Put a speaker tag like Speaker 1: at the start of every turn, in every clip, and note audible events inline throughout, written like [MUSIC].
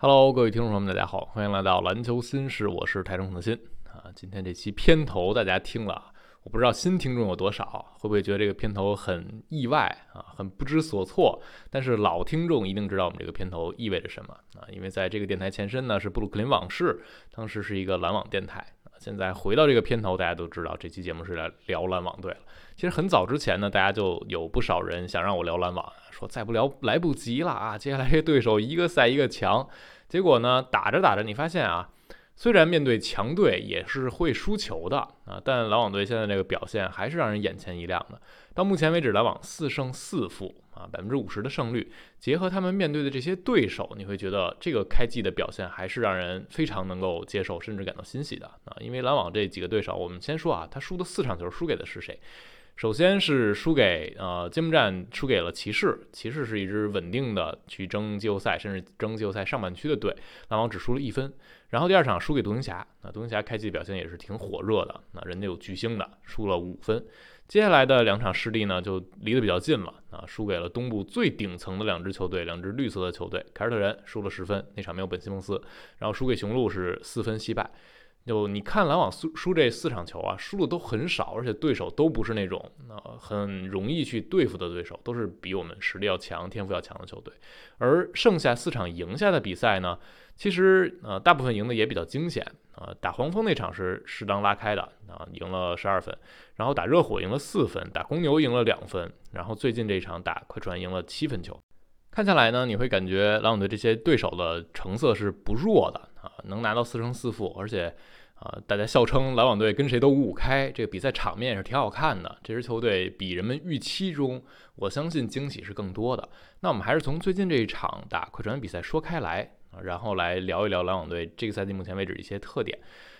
Speaker 1: Hello，各位听众朋友们，大家好，欢迎来到篮球新事，我是台中的新啊。今天这期片头大家听了，我不知道新听众有多少，会不会觉得这个片头很意外啊，很不知所措？但是老听众一定知道我们这个片头意味着什么啊，因为在这个电台前身呢是布鲁克林往事，当时是一个篮网电台。现在回到这个片头，大家都知道这期节目是来聊篮网队了。其实很早之前呢，大家就有不少人想让我聊篮网。说再不聊来不及了啊！接下来这对手一个赛一个强，结果呢打着打着，你发现啊，虽然面对强队也是会输球的啊，但篮网队现在这个表现还是让人眼前一亮的。到目前为止，篮网四胜四负啊，百分之五十的胜率，结合他们面对的这些对手，你会觉得这个开季的表现还是让人非常能够接受，甚至感到欣喜的啊。因为篮网这几个对手，我们先说啊，他输的四场球输给的是谁？首先是输给呃揭幕战输给了骑士，骑士是一支稳定的去争季后赛，甚至争季后赛上半区的队，篮网只输了一分。然后第二场输给独行侠，那独行侠开季表现也是挺火热的，那人家有巨星的，输了五分。接下来的两场失利呢，就离得比较近了啊，输给了东部最顶层的两支球队，两支绿色的球队，凯尔特人输了十分，那场没有本西蒙斯，然后输给雄鹿是四分惜败。就你看篮网输输这四场球啊，输的都很少，而且对手都不是那种呃很容易去对付的对手，都是比我们实力要强、天赋要强的球队。而剩下四场赢下的比赛呢，其实呃大部分赢的也比较惊险啊。打黄蜂那场是适当拉开的啊，赢了十二分，然后打热火赢了四分，打公牛赢了两分，然后最近这场打快船赢了七分球。看下来呢，你会感觉篮网队这些对手的成色是不弱的啊，能拿到四胜四负，而且。啊，大家笑称篮网队跟谁都五五开，这个比赛场面也是挺好看的。这支球队比人们预期中，我相信惊喜是更多的。那我们还是从最近这一场打快船比赛说开来啊，然后来聊一聊篮网队这个赛季目前为止一些特点。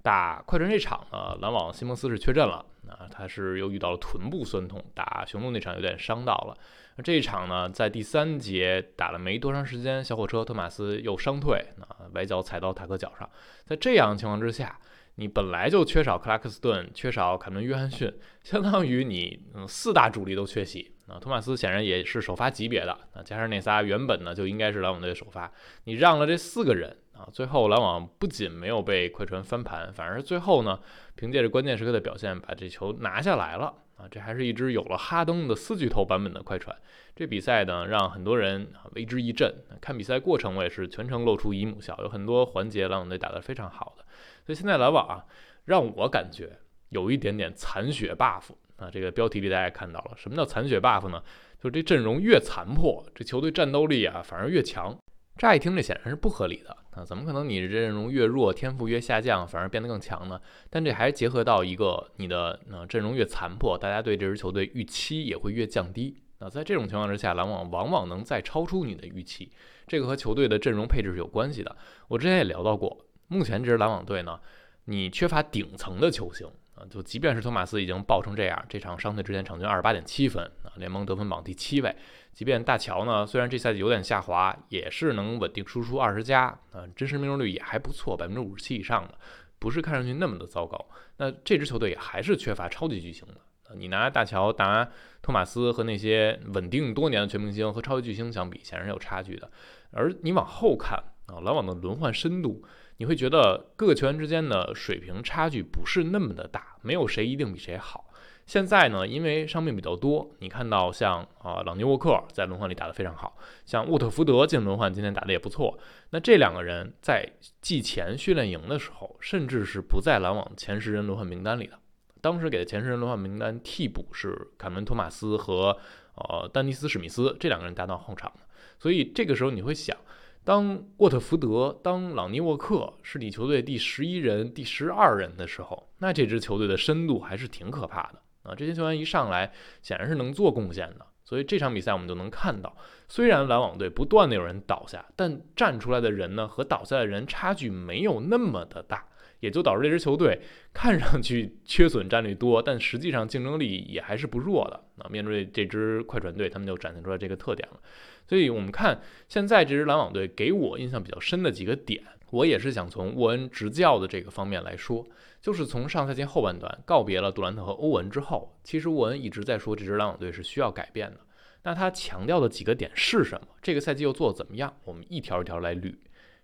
Speaker 1: 打快船这场呢，篮网西蒙斯是缺阵了啊，他是又遇到了臀部酸痛，打雄鹿那场有点伤到了。那这一场呢，在第三节打了没多长时间，小火车托马斯又伤退，啊，崴脚踩到塔克脚上，在这样的情况之下。你本来就缺少克拉克斯顿，缺少凯文约翰逊，相当于你嗯四大主力都缺席啊。托马斯显然也是首发级别的啊，加上那仨原本呢就应该是篮网队首发，你让了这四个人啊，最后篮网不仅没有被快船翻盘，反而最后呢凭借着关键时刻的表现把这球拿下来了啊。这还是一支有了哈登的四巨头版本的快船。这比赛呢让很多人为之一振。看比赛过程我也是全程露出姨母笑，有很多环节篮网队打得非常好的。所以现在篮网啊，让我感觉有一点点残血 buff 啊。这个标题里大家也看到了，什么叫残血 buff 呢？就是这阵容越残破，这球队战斗力啊反而越强。乍一听这显然是不合理的啊，怎么可能你这阵容越弱，天赋越下降，反而变得更强呢？但这还结合到一个你的呃阵容越残破，大家对这支球队预期也会越降低。那在这种情况之下，篮网往往能再超出你的预期，这个和球队的阵容配置是有关系的。我之前也聊到过。目前这支篮网队呢，你缺乏顶层的球星啊，就即便是托马斯已经爆成这样，这场伤退之前场均二十八点七分啊，联盟得分榜第七位。即便大乔呢，虽然这赛季有点下滑，也是能稳定输出二十加啊，真实命中率也还不错，百分之五十七以上的，不是看上去那么的糟糕。那这支球队也还是缺乏超级巨星的，你拿大乔、拿托马斯和那些稳定多年的全明星和超级巨星相比，显然是有差距的。而你往后看啊，篮网的轮换深度。你会觉得各个球员之间的水平差距不是那么的大，没有谁一定比谁好。现在呢，因为伤病比较多，你看到像啊朗尼沃克在轮换里打得非常好，像沃特福德进轮换今天打的也不错。那这两个人在季前训练营的时候，甚至是不在篮网前十人轮换名单里的。当时给的前十人轮换名单替补是凯文托马斯和呃丹尼斯史密斯这两个人搭档后场的。所以这个时候你会想。当沃特福德、当朗尼沃克是你球队第十一人、第十二人的时候，那这支球队的深度还是挺可怕的啊！这些球员一上来，显然是能做贡献的。所以这场比赛我们就能看到，虽然篮网队不断的有人倒下，但站出来的人呢和倒下的人差距没有那么的大，也就导致这支球队看上去缺损战率多，但实际上竞争力也还是不弱的啊！面对这支快船队，他们就展现出来这个特点了。所以，我们看现在这支篮网队给我印象比较深的几个点，我也是想从沃恩执教的这个方面来说，就是从上赛季后半段告别了杜兰特和欧文之后，其实沃恩一直在说这支篮网队是需要改变的。那他强调的几个点是什么？这个赛季又做怎么样？我们一条一条来捋。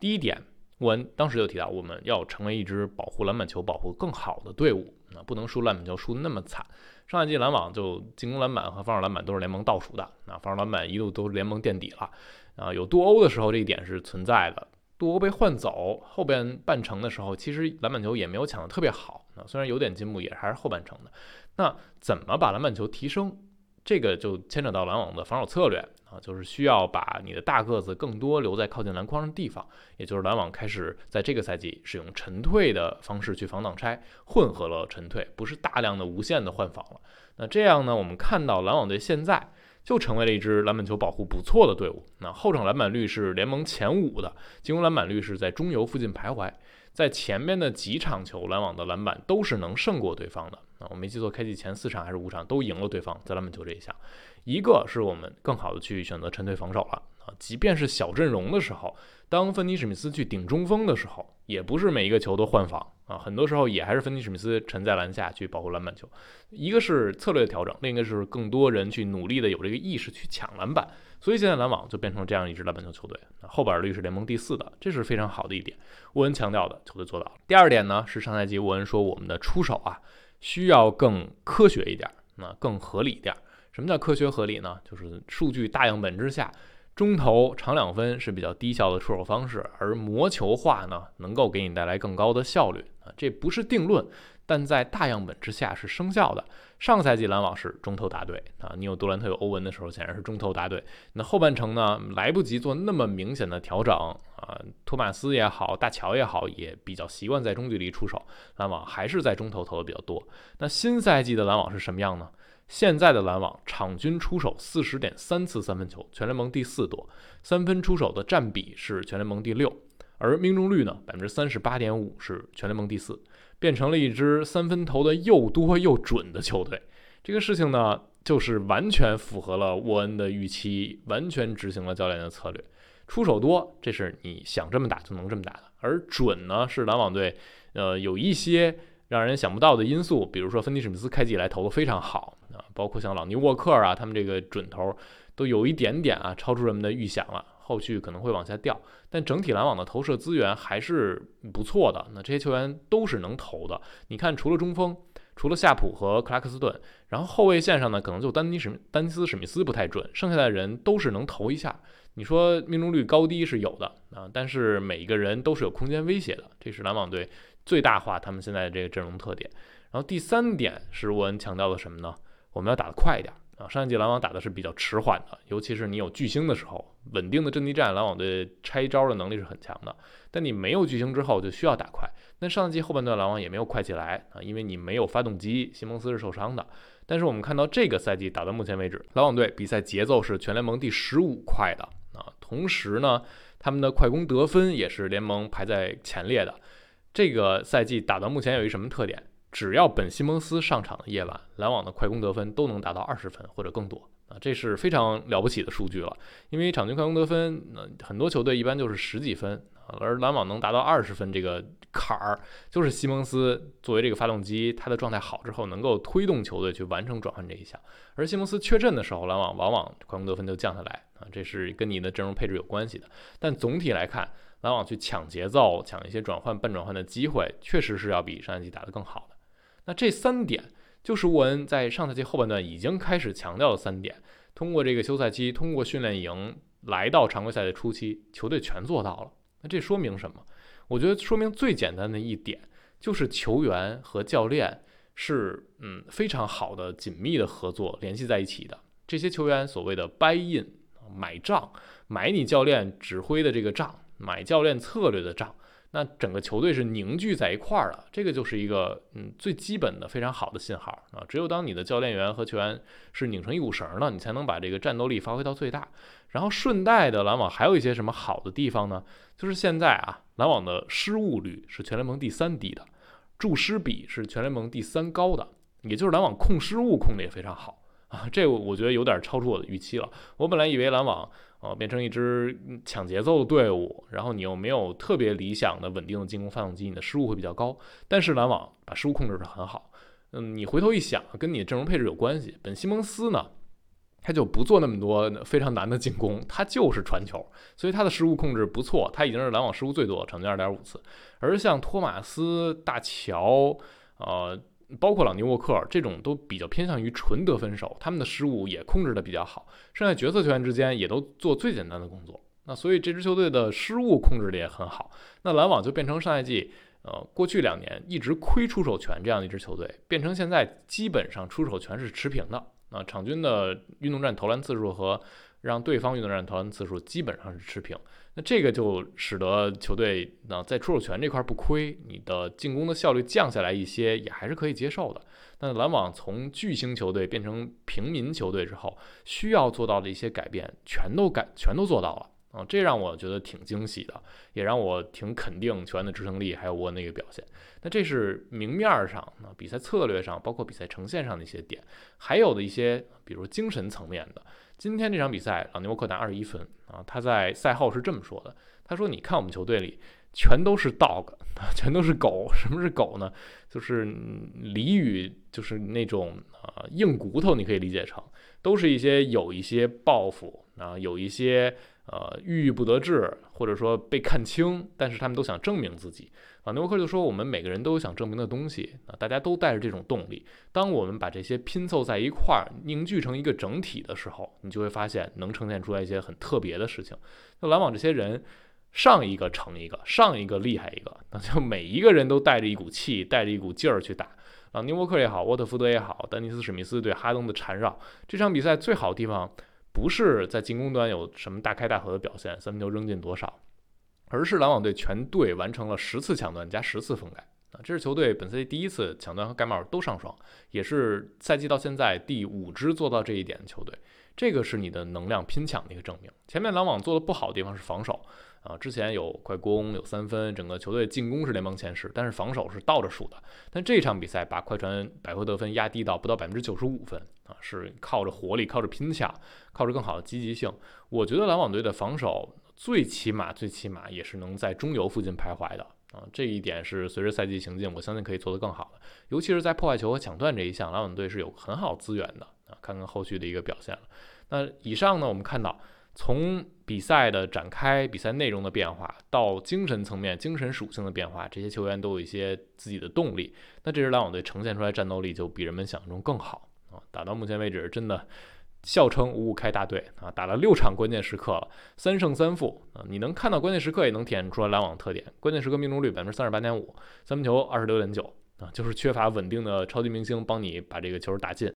Speaker 1: 第一点，我当时就提到，我们要成为一支保护篮板球保护更好的队伍啊，不能输篮板球输的那么惨。上赛季篮网就进攻篮板和防守篮板都是联盟倒数的，啊，防守篮板一度都是联盟垫底了，啊，有杜欧的时候这一点是存在的。杜欧被换走，后边半程的时候，其实篮板球也没有抢得特别好，啊，虽然有点进步，也还是后半程的。那怎么把篮板球提升？这个就牵扯到篮网的防守策略啊，就是需要把你的大个子更多留在靠近篮筐的地方，也就是篮网开始在这个赛季使用沉退的方式去防挡拆，混合了沉退，不是大量的无限的换防了。那这样呢，我们看到篮网队现在就成为了一支篮板球保护不错的队伍。那后场篮板率是联盟前五的，进攻篮板率是在中游附近徘徊。在前面的几场球，篮网的篮板都是能胜过对方的啊！我没记错，开季前四场还是五场都赢了对方在篮板球这一项。一个是我们更好的去选择沉退防守了啊！即便是小阵容的时候，当芬尼史密斯去顶中锋的时候，也不是每一个球都换防啊，很多时候也还是芬尼史密斯沉在篮下去保护篮板球。一个是策略的调整，另一个是更多人去努力的有这个意识去抢篮板。所以现在篮网就变成这样一支篮板球球队，后板率是联盟第四的，这是非常好的一点。沃恩强调的球队做到了。第二点呢，是上赛季沃恩说我们的出手啊需要更科学一点，那更合理一点。什么叫科学合理呢？就是数据大样本之下，中投长两分是比较低效的出手方式，而魔球化呢能够给你带来更高的效率啊，这不是定论。但在大样本之下是生效的。上赛季篮网是中投答对啊，你有杜兰特有欧文的时候，显然是中投答对。那后半程呢，来不及做那么明显的调整啊，托马斯也好，大乔也好，也比较习惯在中距离出手，篮网还是在中投投的比较多。那新赛季的篮网是什么样呢？现在的篮网场均出手四十点三次三分球，全联盟第四多，三分出手的占比是全联盟第六，而命中率呢，百分之三十八点五是全联盟第四。变成了一支三分投的又多又准的球队，这个事情呢，就是完全符合了沃恩的预期，完全执行了教练的策略。出手多，这是你想这么打就能这么打的；而准呢，是篮网队，呃，有一些让人想不到的因素，比如说芬尼史密斯开季以来投的非常好啊，包括像老尼沃克啊，他们这个准头都有一点点啊超出人们的预想了。后续可能会往下掉，但整体篮网的投射资源还是不错的。那这些球员都是能投的。你看，除了中锋，除了夏普和克拉克斯顿，然后后卫线上呢，可能就丹尼史丹尼斯史密斯不太准，剩下的人都是能投一下。你说命中率高低是有的啊，但是每一个人都是有空间威胁的，这是篮网队最大化他们现在的这个阵容特点。然后第三点是沃恩强调的什么呢？我们要打得快一点。啊，上一季篮网打的是比较迟缓的，尤其是你有巨星的时候，稳定的阵地战，篮网队拆招的能力是很强的。但你没有巨星之后，就需要打快。那上一季后半段篮网也没有快起来啊，因为你没有发动机，西蒙斯是受伤的。但是我们看到这个赛季打到目前为止，篮网队比赛节奏是全联盟第十五快的啊，同时呢，他们的快攻得分也是联盟排在前列的。这个赛季打到目前有一什么特点？只要本西蒙斯上场的夜晚，篮网的快攻得分都能达到二十分或者更多啊，这是非常了不起的数据了。因为场均快攻得分，那很多球队一般就是十几分，而篮网能达到二十分这个坎儿，就是西蒙斯作为这个发动机，他的状态好之后，能够推动球队去完成转换这一项。而西蒙斯缺阵的时候，篮网往往快攻得分就降下来啊，这是跟你的阵容配置有关系的。但总体来看，篮网去抢节奏、抢一些转换、半转换的机会，确实是要比上一季打得更好的。那这三点就是沃恩在上赛季后半段已经开始强调的三点，通过这个休赛期，通过训练营来到常规赛的初期，球队全做到了。那这说明什么？我觉得说明最简单的一点就是球员和教练是嗯非常好的紧密的合作联系在一起的。这些球员所谓的 buy in 买账，买你教练指挥的这个账，买教练策略的账。那整个球队是凝聚在一块儿了，这个就是一个嗯最基本的非常好的信号啊！只有当你的教练员和球员是拧成一股绳了，你才能把这个战斗力发挥到最大。然后顺带的，篮网还有一些什么好的地方呢？就是现在啊，篮网的失误率是全联盟第三低的，注失比是全联盟第三高的，也就是篮网控失误控的也非常好啊！这我觉得有点超出我的预期了。我本来以为篮网。哦，变成一支抢节奏的队伍，然后你又没有特别理想的稳定的进攻发动机，你的失误会比较高。但是篮网把失误控制得很好。嗯，你回头一想，跟你的阵容配置有关系。本西蒙斯呢，他就不做那么多非常难的进攻，他就是传球，所以他的失误控制不错，他已经是篮网失误最多，场均二点五次。而像托马斯、大乔，呃，包括朗尼沃克这种都比较偏向于纯得分手，他们的失误也控制的比较好，剩下角色球员之间也都做最简单的工作。那所以这支球队的失误控制的也很好。那篮网就变成上赛季，呃，过去两年一直亏出手权这样的一支球队，变成现在基本上出手权是持平的。啊，场均的运动战投篮次数和让对方运动战投篮次数基本上是持平，那这个就使得球队呢在出手权这块不亏，你的进攻的效率降下来一些也还是可以接受的。那篮网从巨星球队变成平民球队之后，需要做到的一些改变全都改全都做到了。啊，这让我觉得挺惊喜的，也让我挺肯定球员的执行力还有我那个表现。那这是明面上、啊比赛策略上，包括比赛呈现上的一些点，还有的一些，比如精神层面的。今天这场比赛，朗尼沃克拿二十一分啊，他在赛后是这么说的：“他说，你看我们球队里全都是 dog，全都是狗。什么是狗呢？就是俚语，就是那种啊硬骨头，你可以理解成，都是一些有一些抱负啊，有一些。”呃，郁郁不得志，或者说被看清，但是他们都想证明自己。啊，纽沃克就说：“我们每个人都有想证明的东西啊，大家都带着这种动力。当我们把这些拼凑在一块儿，凝聚成一个整体的时候，你就会发现能呈现出来一些很特别的事情。那篮网这些人，上一个成一个，上一个厉害一个，那就每一个人都带着一股气，带着一股劲儿去打。啊，纽沃克也好，沃特福德也好，丹尼斯史密斯对哈登的缠绕，这场比赛最好的地方。”不是在进攻端有什么大开大合的表现，三分球扔进多少，而是篮网队全队完成了十次抢断加十次封盖啊！这是球队本赛季第一次抢断和盖帽都上双，也是赛季到现在第五支做到这一点的球队。这个是你的能量拼抢的一个证明。前面篮网做的不好的地方是防守。啊，之前有快攻，有三分，整个球队进攻是联盟前十，但是防守是倒着数的。但这场比赛把快船百回得分压低到不到百分之九十五分啊，是靠着活力，靠着拼抢，靠着更好的积极性。我觉得篮网队的防守最起码最起码也是能在中游附近徘徊的啊，这一点是随着赛季行进，我相信可以做得更好的。尤其是在破坏球和抢断这一项，篮网队是有很好资源的啊，看看后续的一个表现了。那以上呢，我们看到。从比赛的展开、比赛内容的变化到精神层面、精神属性的变化，这些球员都有一些自己的动力。那这支篮网队呈现出来战斗力就比人们想象中更好。啊！打到目前为止，真的笑称五五开大队啊！打了六场关键时刻了，三胜三负啊！你能看到关键时刻，也能体现出来篮网特点。关键时刻命中率百分之三十八点五，三分球二十六点九啊！就是缺乏稳定的超级明星帮你把这个球打进。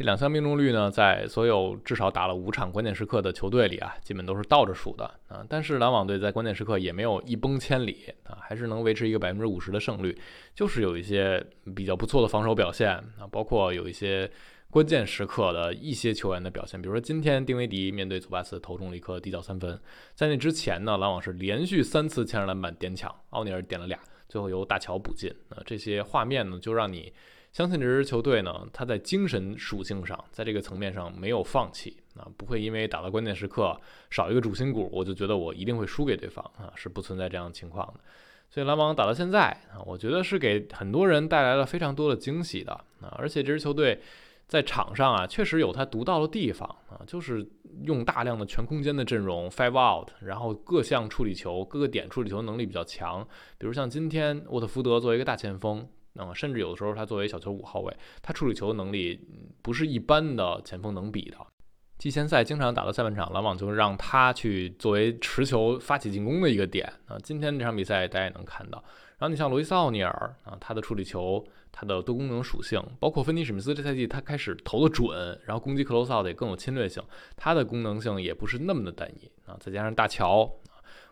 Speaker 1: 这两项命中率呢，在所有至少打了五场关键时刻的球队里啊，基本都是倒着数的啊。但是篮网队在关键时刻也没有一崩千里啊，还是能维持一个百分之五十的胜率，就是有一些比较不错的防守表现啊，包括有一些关键时刻的一些球员的表现，比如说今天丁威迪面对祖巴茨投中了一颗底角三分，在那之前呢，篮网是连续三次牵着篮板点抢，奥尼尔点了俩，最后由大乔补进啊，这些画面呢，就让你。相信这支球队呢，他在精神属性上，在这个层面上没有放弃啊，不会因为打到关键时刻少一个主心骨，我就觉得我一定会输给对方啊，是不存在这样的情况的。所以篮网打到现在啊，我觉得是给很多人带来了非常多的惊喜的啊，而且这支球队在场上啊，确实有他独到的地方啊，就是用大量的全空间的阵容，five out，然后各项处理球，各个点处理球能力比较强，比如像今天沃特福德作为一个大前锋。啊，甚至有的时候他作为小球五号位，他处理球的能力不是一般的前锋能比的。季前赛经常打到下半场，篮网就让他去作为持球发起进攻的一个点啊。今天这场比赛大家也能看到。然后你像罗伊斯奥尼尔啊，他的处理球，他的多功能属性，包括芬尼史密斯这赛季他开始投的准，然后攻击 close out 也更有侵略性，他的功能性也不是那么的单一啊。再加上大乔，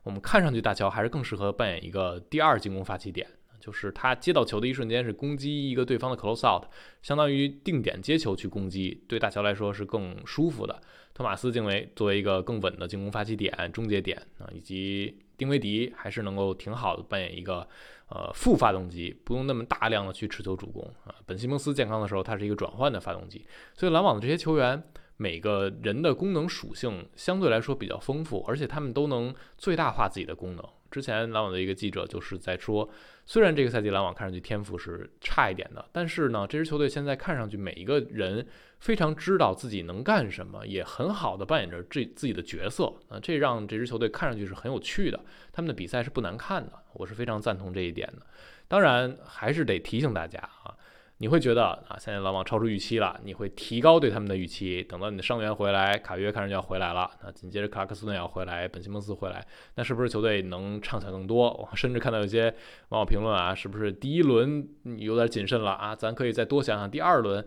Speaker 1: 我们看上去大乔还是更适合扮演一个第二进攻发起点。就是他接到球的一瞬间是攻击一个对方的 close out，相当于定点接球去攻击，对大乔来说是更舒服的。托马斯定位作为一个更稳的进攻发起点、终结点啊，以及丁威迪还是能够挺好的扮演一个呃副发动机，不用那么大量的去持球主攻啊。本西蒙斯健康的时候，他是一个转换的发动机，所以篮网的这些球员。每个人的功能属性相对来说比较丰富，而且他们都能最大化自己的功能。之前篮网的一个记者就是在说，虽然这个赛季篮网看上去天赋是差一点的，但是呢，这支球队现在看上去每一个人非常知道自己能干什么，也很好的扮演着这自己的角色啊，这让这支球队看上去是很有趣的。他们的比赛是不难看的，我是非常赞同这一点的。当然，还是得提醒大家啊。你会觉得啊，现在篮网超出预期了，你会提高对他们的预期。等到你的伤员回来，卡约看上去要回来了，那紧接着克拉克斯顿要回来，本西蒙斯回来，那是不是球队能畅想更多？我甚至看到有些网友评论啊，是不是第一轮有点谨慎了啊？咱可以再多想想第二轮。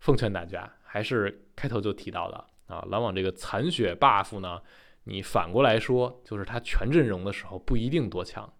Speaker 1: 奉劝大家，还是开头就提到的啊，篮网这个残血 buff 呢，你反过来说，就是他全阵容的时候不一定多强。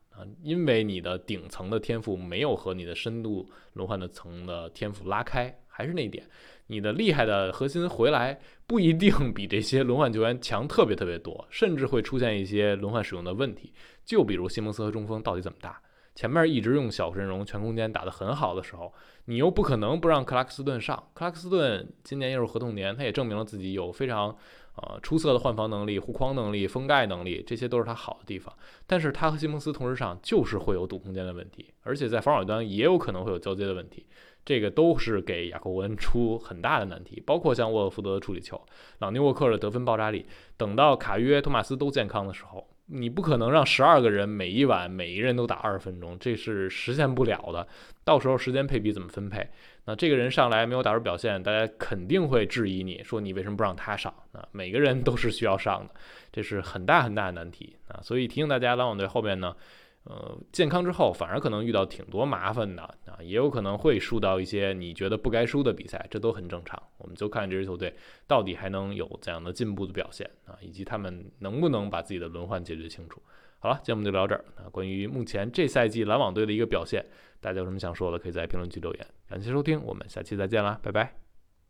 Speaker 1: 因为你的顶层的天赋没有和你的深度轮换的层的天赋拉开，还是那一点，你的厉害的核心回来不一定 [LAUGHS] 比这些轮换球员强特别特别多，甚至会出现一些轮换使用的问题。就比如西蒙斯和中锋到底怎么打？前面一直用小阵容全空间打得很好的时候，你又不可能不让克拉克斯顿上。克拉克斯顿今年又是合同年，他也证明了自己有非常。呃，出色的换防能力、护框能力、封盖能力，这些都是他好的地方。但是他和西蒙斯同时上，就是会有堵空间的问题，而且在防守端也有可能会有交接的问题。这个都是给雅各文出很大的难题。包括像沃尔福德的处理球、朗尼沃克的得分爆炸力，等到卡约、托马斯都健康的时候，你不可能让十二个人每一晚每一人都打二十分钟，这是实现不了的。到时候时间配比怎么分配？那这个人上来没有打出表现，大家肯定会质疑你说你为什么不让他上？啊，每个人都是需要上的，这是很大很大的难题啊！所以提醒大家，篮网队后面呢，呃，健康之后反而可能遇到挺多麻烦的啊，也有可能会输到一些你觉得不该输的比赛，这都很正常。我们就看这支球队到底还能有怎样的进步的表现啊，以及他们能不能把自己的轮换解决清楚。好了，节目就聊这儿啊。关于目前这赛季篮网队的一个表现，大家有什么想说的，可以在评论区留言。感谢收听，我们下期再见啦，拜拜。